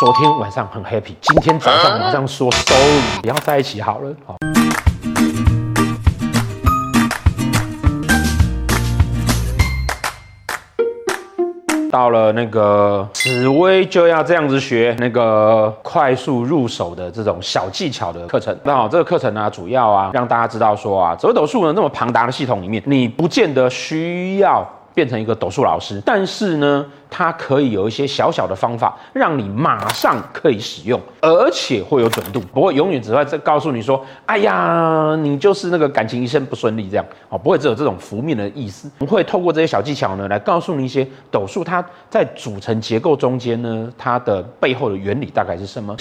昨天晚上很 happy，今天早上马上说 sorry，不要在一起好了。好。到了那个紫薇就要这样子学那个快速入手的这种小技巧的课程。那好，这个课程呢，主要啊让大家知道说啊，紫微斗数呢那么庞大的系统里面，你不见得需要。变成一个斗数老师，但是呢，它可以有一些小小的方法，让你马上可以使用，而且会有准度，不会永远只会在告诉你说，哎呀，你就是那个感情一生不顺利这样哦，不会只有这种负面的意思。我们会透过这些小技巧呢，来告诉你一些斗数它在组成结构中间呢，它的背后的原理大概是什么。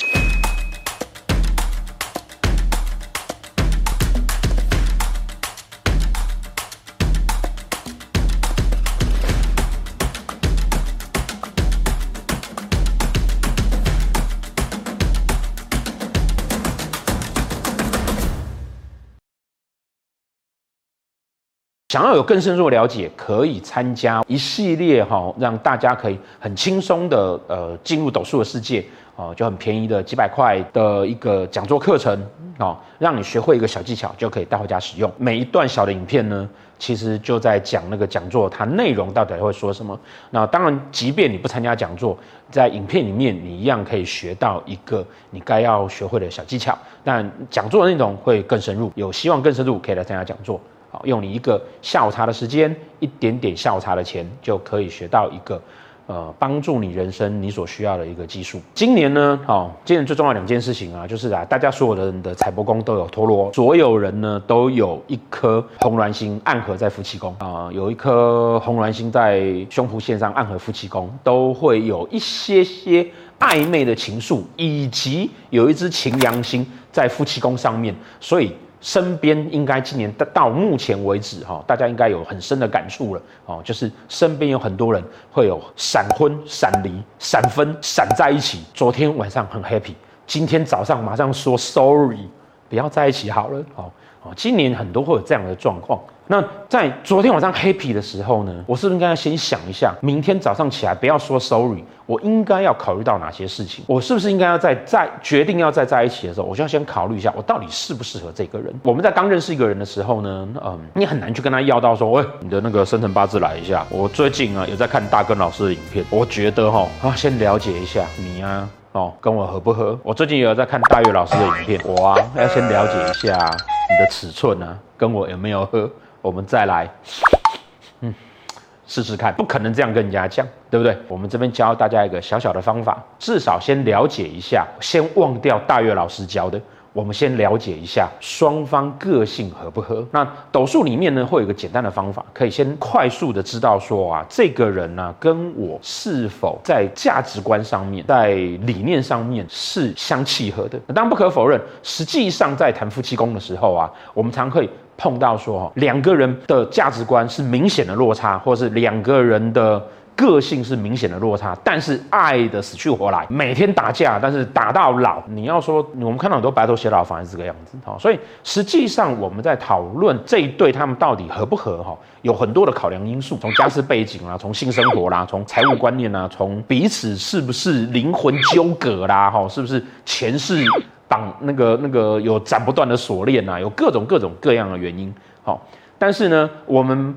想要有更深入的了解，可以参加一系列哈，让大家可以很轻松的呃进入斗数的世界哦，就很便宜的几百块的一个讲座课程哦，让你学会一个小技巧就可以带回家使用。每一段小的影片呢，其实就在讲那个讲座它内容到底会说什么。那当然，即便你不参加讲座，在影片里面你一样可以学到一个你该要学会的小技巧。但讲座的内容会更深入，有希望更深入，可以来参加讲座。好，用你一个下午茶的时间，一点点下午茶的钱，就可以学到一个，呃，帮助你人生你所需要的一个技术。今年呢，好，今年最重要两件事情啊，就是啊，大家所有人的财帛宫都有陀螺，所有人呢都有一颗红鸾星暗合在夫妻宫啊，有一颗红鸾星在胸脯线上暗合夫妻宫，都会有一些些暧昧的情愫，以及有一支擎羊星在夫妻宫上面，所以。身边应该今年到到目前为止哈，大家应该有很深的感触了哦，就是身边有很多人会有闪婚、闪离、闪分、闪在一起。昨天晚上很 happy，今天早上马上说 sorry，不要在一起好了哦今年很多会有这样的状况。那在昨天晚上 happy 的时候呢，我是不是应该要先想一下，明天早上起来不要说 sorry，我应该要考虑到哪些事情？我是不是应该要在在决定要再在一起的时候，我就要先考虑一下，我到底适不适合这个人？我们在刚认识一个人的时候呢，嗯，你很难去跟他要到说，喂，你的那个生辰八字来一下。我最近啊有在看大根老师的影片，我觉得哈，啊，先了解一下你啊，哦，跟我合不合？我最近也有在看大月老师的影片，我啊要先了解一下你的尺寸呢，跟我有没有喝？我们再来，嗯，试试看，不可能这样跟人家讲，对不对？我们这边教大家一个小小的方法，至少先了解一下，先忘掉大月老师教的。我们先了解一下双方个性合不合。那斗数里面呢，会有一个简单的方法，可以先快速的知道说啊，这个人呢、跟我是否在价值观上面、在理念上面是相契合的。当然不可否认，实际上在谈夫妻宫的时候啊，我们常会碰到说，两个人的价值观是明显的落差，或是两个人的。个性是明显的落差，但是爱的死去活来，每天打架，但是打到老。你要说，我们看到很多白头偕老，反而是这个样子。好，所以实际上我们在讨论这一对他们到底合不合，哈，有很多的考量因素，从家世背景啦，从性生活啦，从财务观念啦，从彼此是不是灵魂纠葛啦，哈，是不是前世绑那个那个有斩不断的锁链呐，有各种各种各样的原因。好，但是呢，我们。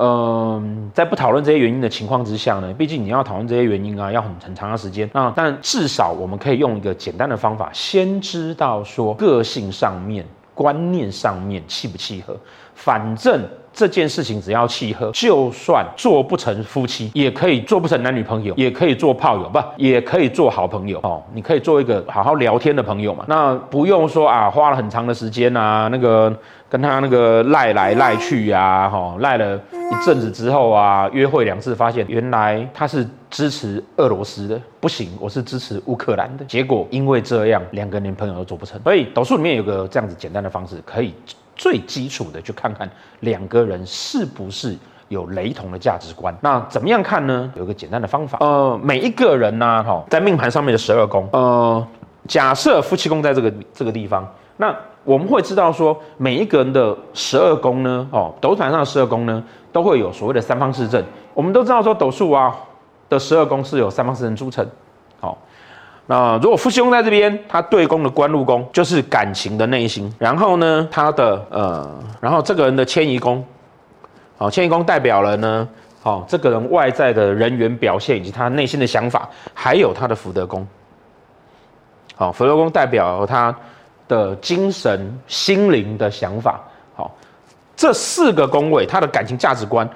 嗯，在不讨论这些原因的情况之下呢，毕竟你要讨论这些原因啊，要很很长的时间那。但至少我们可以用一个简单的方法，先知道说个性上面、观念上面契不契合。反正这件事情只要契合，就算做不成夫妻，也可以做不成男女朋友，也可以做炮友，不，也可以做好朋友哦。你可以做一个好好聊天的朋友嘛。那不用说啊，花了很长的时间啊，那个跟他那个赖来赖去呀，哈，赖了。一阵子之后啊，约会两次，发现原来他是支持俄罗斯的，不行，我是支持乌克兰的。结果因为这样，两个连朋友都做不成。所以斗数里面有个这样子简单的方式，可以最基础的去看看两个人是不是有雷同的价值观。那怎么样看呢？有一个简单的方法，呃，每一个人呢，哈，在命盘上面的十二宫，呃，假设夫妻宫在这个这个地方，那我们会知道说，每一个人的十二宫呢，哦，斗盘上的十二宫呢。都会有所谓的三方四正，我们都知道说斗数啊的十二宫是由三方四正组成。好，那如果夫妻宫在这边，他对宫的官禄宫就是感情的内心。然后呢，他的呃，然后这个人的迁移宫，好，迁移宫代表了呢，好，这个人外在的人员表现以及他内心的想法，还有他的福德宫。好，福德宫代表他的精神心灵的想法。好，这四个宫位，他的感情价值观，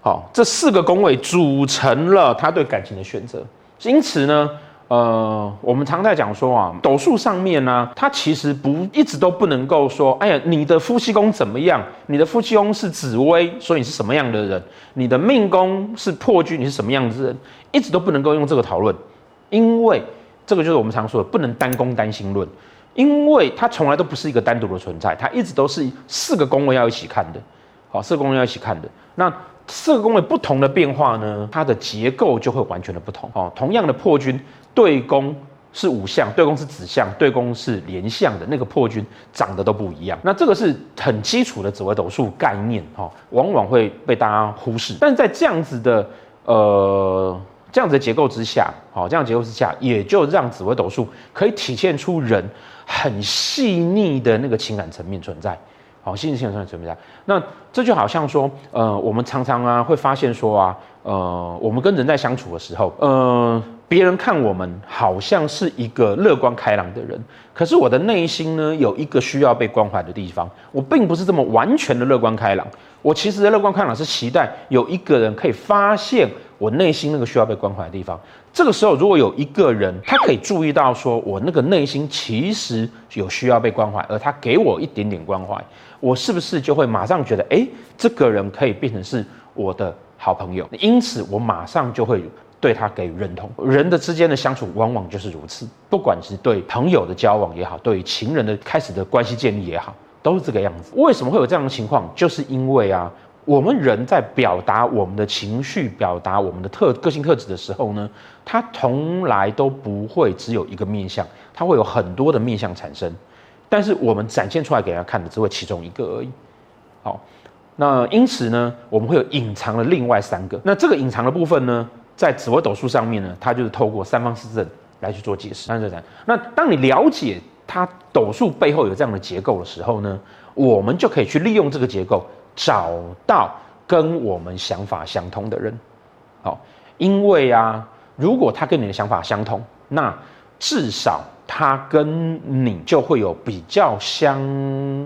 好，这四个宫位组成了他对感情的选择。因此呢。呃，我们常在讲说啊，斗数上面呢、啊，它其实不一直都不能够说，哎呀，你的夫妻宫怎么样？你的夫妻宫是紫微，所以你是什么样的人？你的命宫是破军，你是什么样子的人？一直都不能够用这个讨论，因为这个就是我们常说的，不能单宫单星论，因为它从来都不是一个单独的存在，它一直都是四个宫位要一起看的，好，四个宫位要一起看的。那四个宫位不同的变化呢，它的结构就会完全的不同。哦，同样的破军。对宫是五相，对宫是子相，对宫是连相的那个破军长得都不一样。那这个是很基础的紫微斗数概念，哈，往往会被大家忽视。但是在这样子的呃这样子的结构之下，好，这样结构之下，也就让紫微斗数可以体现出人很细腻的那个情感层面存在，好，细腻情感层面存在。那这就好像说，呃，我们常常啊会发现说啊，呃，我们跟人在相处的时候，呃。别人看我们好像是一个乐观开朗的人，可是我的内心呢，有一个需要被关怀的地方。我并不是这么完全的乐观开朗，我其实的乐观开朗是期待有一个人可以发现我内心那个需要被关怀的地方。这个时候，如果有一个人他可以注意到说我那个内心其实有需要被关怀，而他给我一点点关怀，我是不是就会马上觉得，哎，这个人可以变成是我的好朋友？因此，我马上就会。对他给予认同，人的之间的相处往往就是如此。不管是对朋友的交往也好，对情人的开始的关系建立也好，都是这个样子。为什么会有这样的情况？就是因为啊，我们人在表达我们的情绪、表达我们的特个性特质的时候呢，它从来都不会只有一个面向，它会有很多的面向产生。但是我们展现出来给大家看的只会其中一个而已。好，那因此呢，我们会有隐藏的另外三个。那这个隐藏的部分呢，在紫微斗数上面呢，它就是透过三方四正来去做解释。三方四正，那当你了解它斗数背后有这样的结构的时候呢，我们就可以去利用这个结构，找到跟我们想法相同的人。好，因为啊，如果他跟你的想法相同，那至少他跟你就会有比较相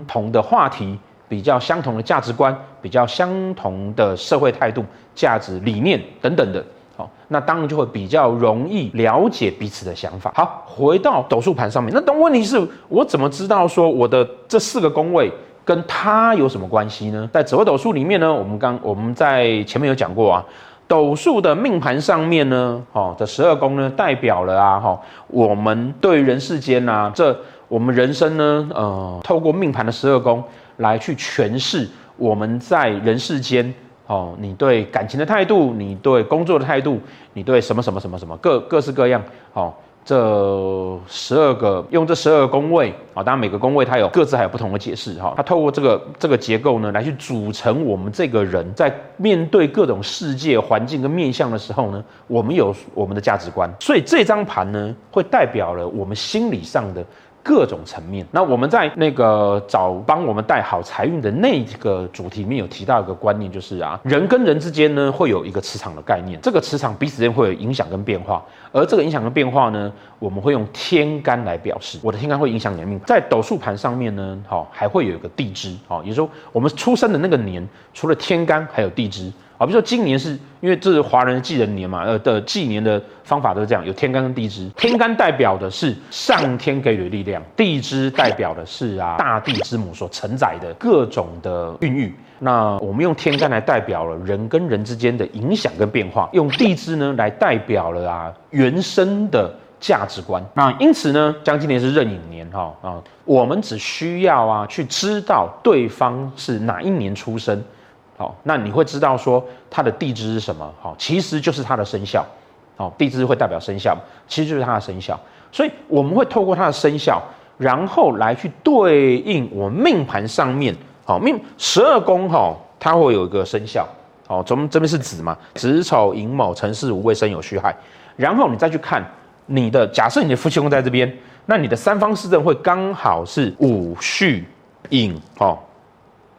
同的话题。比较相同的价值观，比较相同的社会态度、价值理念等等的，好，那当然就会比较容易了解彼此的想法。好，回到斗数盘上面，那但问题是我怎么知道说我的这四个宫位跟他有什么关系呢？在紫微斗数里面呢，我们刚我们在前面有讲过啊，斗数的命盘上面呢，哦，这十二宫呢代表了啊，哈，我们对人世间啊，这我们人生呢，呃，透过命盘的十二宫。来去诠释我们在人世间哦，你对感情的态度，你对工作的态度，你对什么什么什么什么各各式各样哦，这十二个用这十二个宫位啊，当然每个宫位它有各自还有不同的解释哈，它透过这个这个结构呢，来去组成我们这个人在面对各种世界环境跟面向的时候呢，我们有我们的价值观，所以这张盘呢，会代表了我们心理上的。各种层面，那我们在那个找帮我们带好财运的那个主题里面有提到一个观念，就是啊，人跟人之间呢会有一个磁场的概念，这个磁场彼此间会有影响跟变化，而这个影响跟变化呢，我们会用天干来表示，我的天干会影响你的命。在斗数盘上面呢，好，还会有一个地支，好，也就是说我们出生的那个年，除了天干还有地支。啊，比如说今年是因为这是华人的纪人年嘛，呃的忌年的方法都是这样，有天干跟地支。天干代表的是上天给予的力量，地支代表的是啊大地之母所承载的各种的孕育。那我们用天干来代表了人跟人之间的影响跟变化，用地支呢来代表了啊原生的价值观。那因此呢，将今年是壬寅年哈啊，我们只需要啊去知道对方是哪一年出生。好，那你会知道说它的地支是什么？好，其实就是它的生肖。好，地支会代表生肖，其实就是它的生肖。所以我们会透过它的生肖，然后来去对应我命盘上面。好，命十二宫哈，它会有一个生肖。好，从这边是子嘛，子丑寅卯辰巳午未申酉戌亥。然后你再去看你的假设你的夫妻宫在这边，那你的三方四正会刚好是午戌寅哦，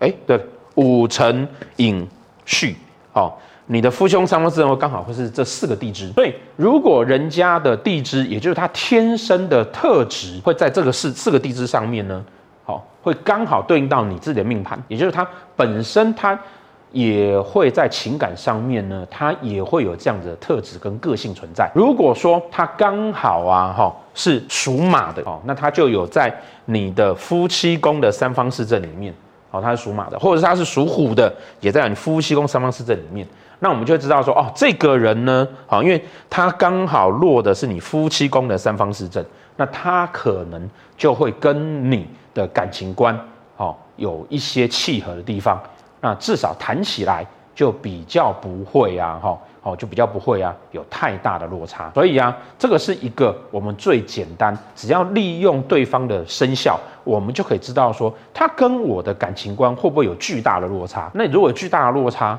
哎，对，五辰寅戌哦，你的夫兄三方四正刚好会是这四个地支。所以如果人家的地支，也就是他天生的特质，会在这个四四个地支上面呢，好、哦，会刚好对应到你自己的命盘，也就是他本身他。也会在情感上面呢，他也会有这样子的特质跟个性存在。如果说他刚好啊，哈，是属马的哦，那他就有在你的夫妻宫的三方四正里面，哦，他是属马的，或者是他是属虎的，也在你夫妻宫三方四正里面。那我们就会知道说，哦，这个人呢，好，因为他刚好落的是你夫妻宫的三方四正，那他可能就会跟你的感情观，哦，有一些契合的地方。那至少谈起来就比较不会啊，哈，哦，就比较不会啊，有太大的落差。所以啊，这个是一个我们最简单，只要利用对方的生肖，我们就可以知道说他跟我的感情观会不会有巨大的落差。那如果有巨大的落差，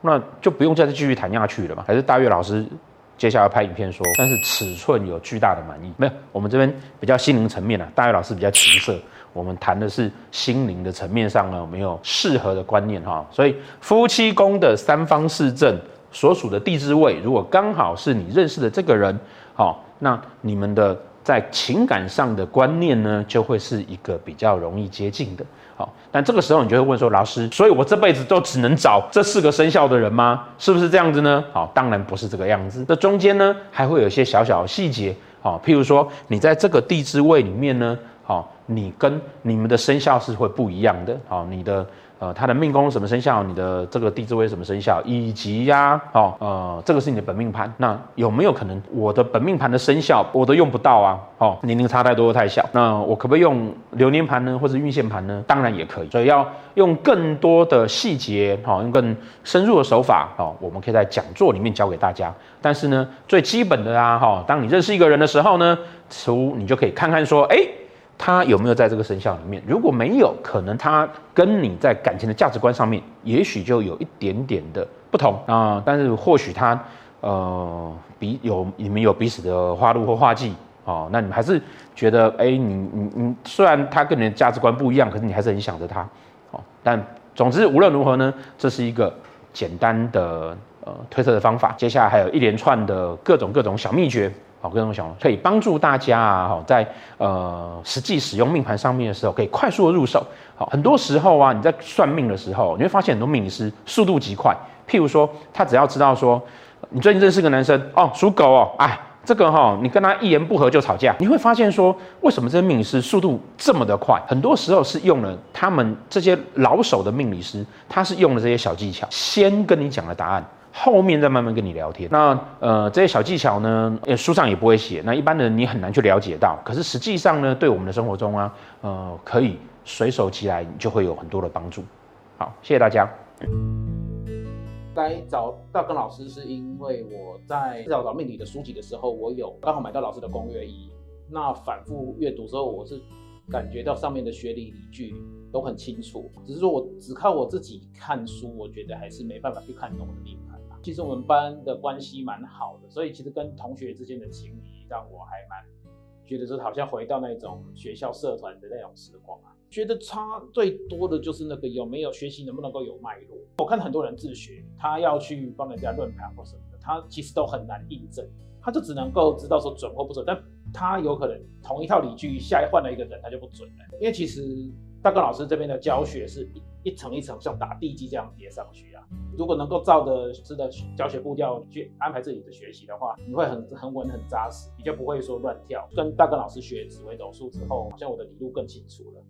那就不用再继续谈下去了嘛。还是大岳老师接下来拍影片说，但是尺寸有巨大的满意没有？我们这边比较心灵层面啊，大岳老师比较情色。我们谈的是心灵的层面上呢，有没有适合的观念哈？所以夫妻宫的三方四正所属的地支位，如果刚好是你认识的这个人，好，那你们的在情感上的观念呢，就会是一个比较容易接近的。好，但这个时候你就会问说，老师，所以我这辈子都只能找这四个生肖的人吗？是不是这样子呢？好，当然不是这个样子。这中间呢，还会有一些小小的细节，好，譬如说你在这个地支位里面呢。好，你跟你们的生肖是会不一样的。好，你的呃，他的命宫什么生肖，你的这个地支位什么生肖，以及呀，好，呃，这个是你的本命盘。那有没有可能我的本命盘的生肖我都用不到啊？好，年龄差太多太小。那我可不可以用流年盘呢，或者运线盘呢？当然也可以。所以要用更多的细节，好，用更深入的手法，好，我们可以在讲座里面教给大家。但是呢，最基本的啊，哈，当你认识一个人的时候呢，除你就可以看看说，哎。他有没有在这个生肖里面？如果没有，可能他跟你在感情的价值观上面，也许就有一点点的不同啊、但是或许他呃彼有你们有彼此的花路或花季哦，那你们还是觉得哎，你你你虽然他跟你的价值观不一样，可是你还是很想着他哦。但总之无论如何呢，这是一个简单的呃推测的方法。接下来还有一连串的各种各种小秘诀。好，各种小可以帮助大家啊，好，在呃实际使用命盘上面的时候，可以快速的入手。好，很多时候啊，你在算命的时候，你会发现很多命理师速度极快。譬如说，他只要知道说，你最近认识个男生哦，属狗哦，哎，这个哈，你跟他一言不合就吵架，你会发现说，为什么这些命理师速度这么的快？很多时候是用了他们这些老手的命理师，他是用了这些小技巧，先跟你讲了答案。后面再慢慢跟你聊天。那呃，这些小技巧呢，呃书上也不会写。那一般的人你很难去了解到。可是实际上呢，对我们的生活中啊，呃，可以随手即来，你就会有很多的帮助。好，谢谢大家。来找大根老师，是因为我在找找命理的书籍的时候，我有刚好买到老师的攻略一。那反复阅读之后，我是感觉到上面的学理理据都很清楚。只是说我只靠我自己看书，我觉得还是没办法去看懂我的命盘。其实我们班的关系蛮好的，所以其实跟同学之间的情谊让我还蛮觉得说好像回到那种学校社团的那种时光啊。觉得差最多的就是那个有没有学习能不能够有脉络。我看很多人自学，他要去帮人家论盘或什么的，他其实都很难印证，他就只能够知道说准或不准，但他有可能同一套理据下一换了一个人他就不准了，因为其实。大根老师这边的教学是一一层一层像打地基这样叠上去啊。如果能够照着师的教学步调去安排自己的学习的话，你会很很稳很扎实，你就不会说乱跳。跟大根老师学紫微斗数之后，好像我的理路更清楚了。